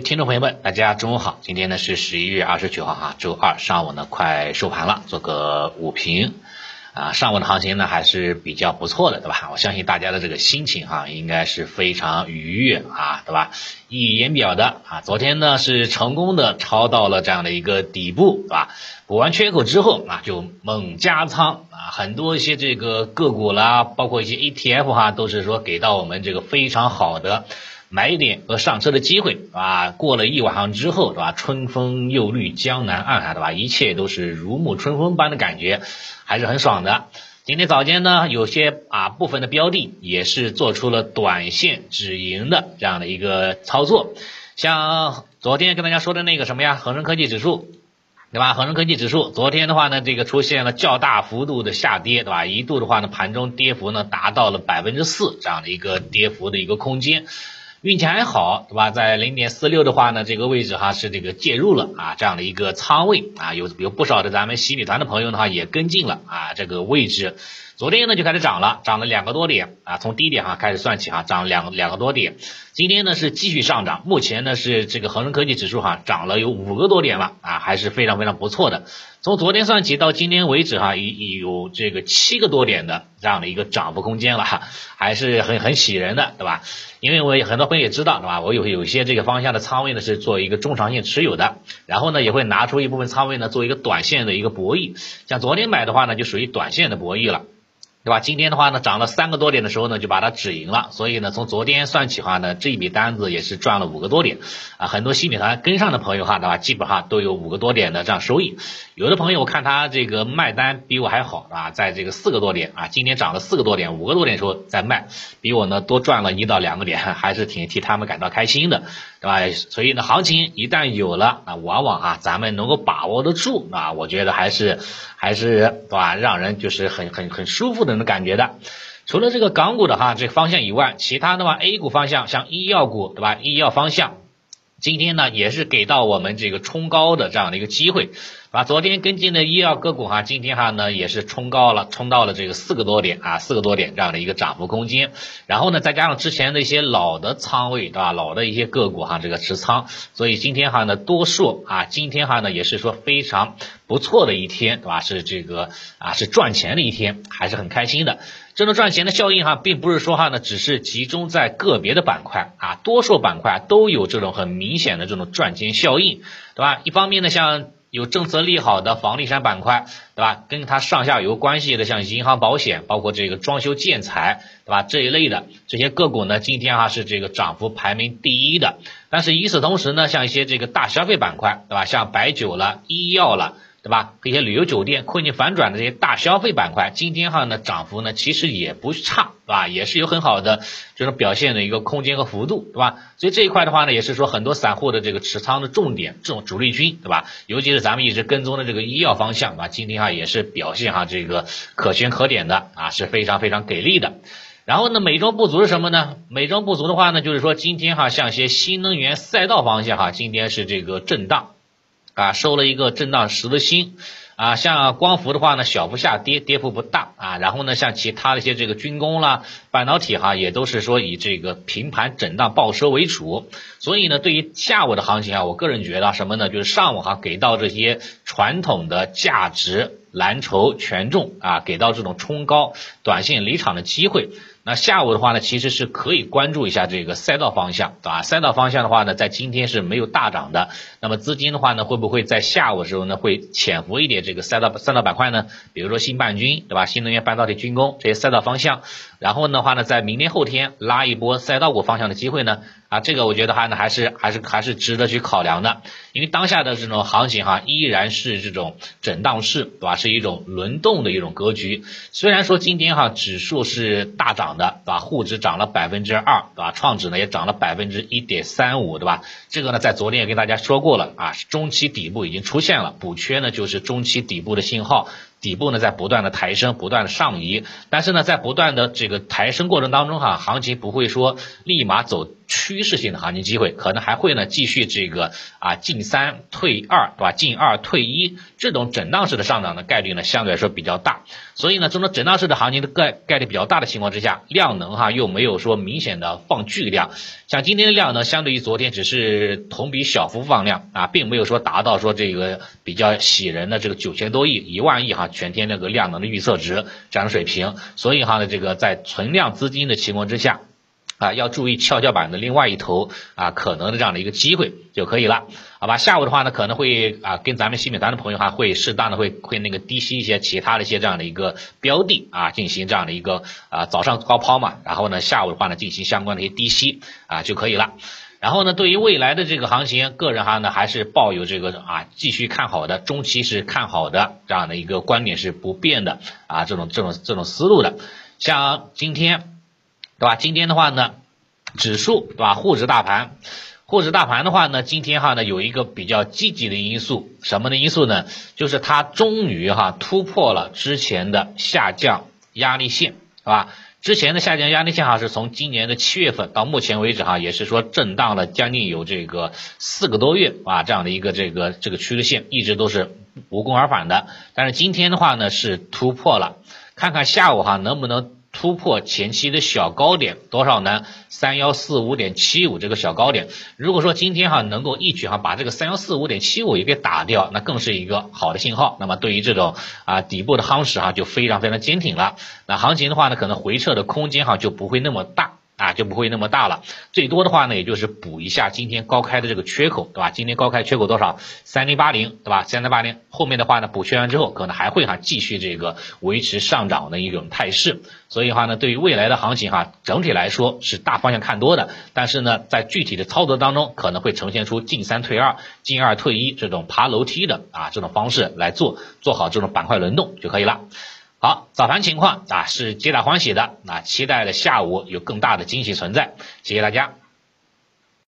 听众朋友们，大家中午好，今天呢是十一月二十九号哈，周二上午呢快收盘了，做个午评。啊，上午的行情呢还是比较不错的，对吧？我相信大家的这个心情哈，应该是非常愉悦啊，对吧？溢于言表的啊，昨天呢是成功的抄到了这样的一个底部，对吧？补完缺口之后啊，就猛加仓啊，很多一些这个个股啦，包括一些 ETF 哈，都是说给到我们这个非常好的。买点和上车的机会，啊，过了一晚上之后，对吧？春风又绿江南岸，对吧？一切都是如沐春风般的感觉，还是很爽的。今天早间呢，有些啊部分的标的也是做出了短线止盈的这样的一个操作，像昨天跟大家说的那个什么呀，恒生科技指数，对吧？恒生科技指数昨天的话呢，这个出现了较大幅度的下跌，对吧？一度的话呢，盘中跌幅呢达到了百分之四这样的一个跌幅的一个空间。运气还好，对吧？在零点四六的话呢，这个位置哈是这个介入了啊，这样的一个仓位啊，有有不少的咱们洗米团的朋友的话也跟进了啊，这个位置。昨天呢就开始涨了，涨了两个多点啊，从低点哈开始算起哈，涨两两个多点。今天呢是继续上涨，目前呢是这个恒生科技指数哈涨了有五个多点了啊，还是非常非常不错的。从昨天算起到今天为止哈，已有这个七个多点的这样的一个涨幅空间了，还是很很喜人的，对吧？因为我很多朋友也知道，对吧？我有有些这个方向的仓位呢是做一个中长线持有的，然后呢也会拿出一部分仓位呢做一个短线的一个博弈，像昨天买的话呢就属于短线的博弈了。对吧？今天的话呢，涨了三个多点的时候呢，就把它止盈了。所以呢，从昨天算起话呢，这一笔单子也是赚了五个多点啊。很多新米团跟上的朋友哈，对吧？基本上都有五个多点的这样收益。有的朋友我看他这个卖单比我还好啊，在这个四个多点啊，今天涨了四个多点，五个多点的时候在卖，比我呢多赚了一到两个点，还是挺替他们感到开心的，对吧？所以呢，行情一旦有了啊，往往啊，咱们能够把握得住啊，我觉得还是还是对吧？让人就是很很很舒服的。种感觉的，除了这个港股的哈这个方向以外，其他的话 A 股方向像医药股对吧？医药方向今天呢也是给到我们这个冲高的这样的一个机会。啊，昨天跟进的医药个股哈，今天哈呢也是冲高了，冲到了这个四个多点啊，四个多点这样的一个涨幅空间。然后呢，再加上之前的一些老的仓位，对吧？老的一些个股哈，这个持仓，所以今天哈呢多数啊，今天哈呢也是说非常不错的一天，对吧？是这个啊是赚钱的一天，还是很开心的。这种赚钱的效应哈，并不是说哈呢只是集中在个别的板块啊，多数板块都有这种很明显的这种赚钱效应，对吧？一方面呢，像有政策利好的房地产板块，对吧？跟它上下游关系的，像银行、保险，包括这个装修建材，对吧？这一类的这些个股呢，今天哈是这个涨幅排名第一的。但是与此同时呢，像一些这个大消费板块，对吧？像白酒了、医药了。对吧？一些旅游酒店困境反转的这些大消费板块，今天哈呢涨幅呢其实也不差，对吧？也是有很好的这种表现的一个空间和幅度，对吧？所以这一块的话呢，也是说很多散户的这个持仓的重点，这种主力军，对吧？尤其是咱们一直跟踪的这个医药方向，啊，今天哈也是表现哈这个可圈可点的啊，是非常非常给力的。然后呢，美中不足是什么呢？美中不足的话呢，就是说今天哈像一些新能源赛道方向哈，今天是这个震荡。啊，收了一个震荡十字星，啊，像光伏的话呢，小幅下跌，跌幅不大啊。然后呢，像其他的一些这个军工啦、半导体哈，也都是说以这个平盘震荡报收为主。所以呢，对于下午的行情啊，我个人觉得什么呢？就是上午哈给到这些传统的价值蓝筹权重啊，给到这种冲高、短线离场的机会。那下午的话呢，其实是可以关注一下这个赛道方向，对吧？赛道方向的话呢，在今天是没有大涨的。那么资金的话呢，会不会在下午的时候呢，会潜伏一点这个赛道赛道板块呢？比如说新半军，对吧？新能源、半导体、军工这些赛道方向。然后的话呢，在明天后天拉一波赛道股方向的机会呢？啊，这个我觉得还呢，还是还是还是值得去考量的。因为当下的这种行情哈，依然是这种震荡市，对吧？是一种轮动的一种格局。虽然说今天哈指数是大涨的，对吧？沪指涨了百分之二，对吧？创指呢也涨了百分之一点三五，对吧？这个呢在昨天也跟大家说过了啊，中期底部已经出现了，补缺呢就是中期底部的信号。底部呢在不断的抬升，不断的上移，但是呢在不断的这个抬升过程当中哈，行情不会说立马走趋势性的行情机会，可能还会呢继续这个啊进三退二，对吧？进二退一这种震荡式的上涨的概率呢相对来说比较大，所以呢这种震荡式的行情的概概率比较大的情况之下，量能哈又没有说明显的放巨量，像今天的量呢相对于昨天只是同比小幅放量啊，并没有说达到说这个比较喜人的这个九千多亿一万亿哈。全天那个量能的预测值这样的水平，所以哈呢，这个在存量资金的情况之下，啊，要注意跷跷板的另外一头啊，可能的这样的一个机会就可以了，好吧？下午的话呢，可能会啊，跟咱们新美团的朋友哈，会适当的会会那个低吸一些其他的一些这样的一个标的啊，进行这样的一个啊早上高抛嘛，然后呢下午的话呢进行相关的一些低吸啊就可以了。然后呢，对于未来的这个行情，个人哈呢还是抱有这个啊继续看好的，中期是看好的这样的一个观点是不变的啊，这种这种这种思路的。像今天，对吧？今天的话呢，指数对吧？沪指大盘，沪指大盘的话呢，今天哈呢有一个比较积极的因素，什么的因素呢？就是它终于哈突破了之前的下降压力线，是吧？之前的下降压力线哈是从今年的七月份到目前为止哈，也是说震荡了将近有这个四个多月啊，这样的一个这个这个趋势线一直都是无功而返的。但是今天的话呢是突破了，看看下午哈能不能。突破前期的小高点多少呢？三幺四五点七五这个小高点，如果说今天哈能够一举哈把这个三幺四五点七五也给打掉，那更是一个好的信号。那么对于这种啊底部的夯实哈就非常非常坚挺了。那行情的话呢，可能回撤的空间哈就不会那么大。啊，就不会那么大了，最多的话呢，也就是补一下今天高开的这个缺口，对吧？今天高开缺口多少？三零八零，对吧？三零八零后面的话呢，补缺完之后，可能还会哈继续这个维持上涨的一种态势。所以的话呢，对于未来的行情哈，整体来说是大方向看多的，但是呢，在具体的操作当中，可能会呈现出进三退二、进二退一这种爬楼梯的啊这种方式来做，做好这种板块轮动就可以了。好，早盘情况啊是皆大欢喜的，那期待的下午有更大的惊喜存在，谢谢大家。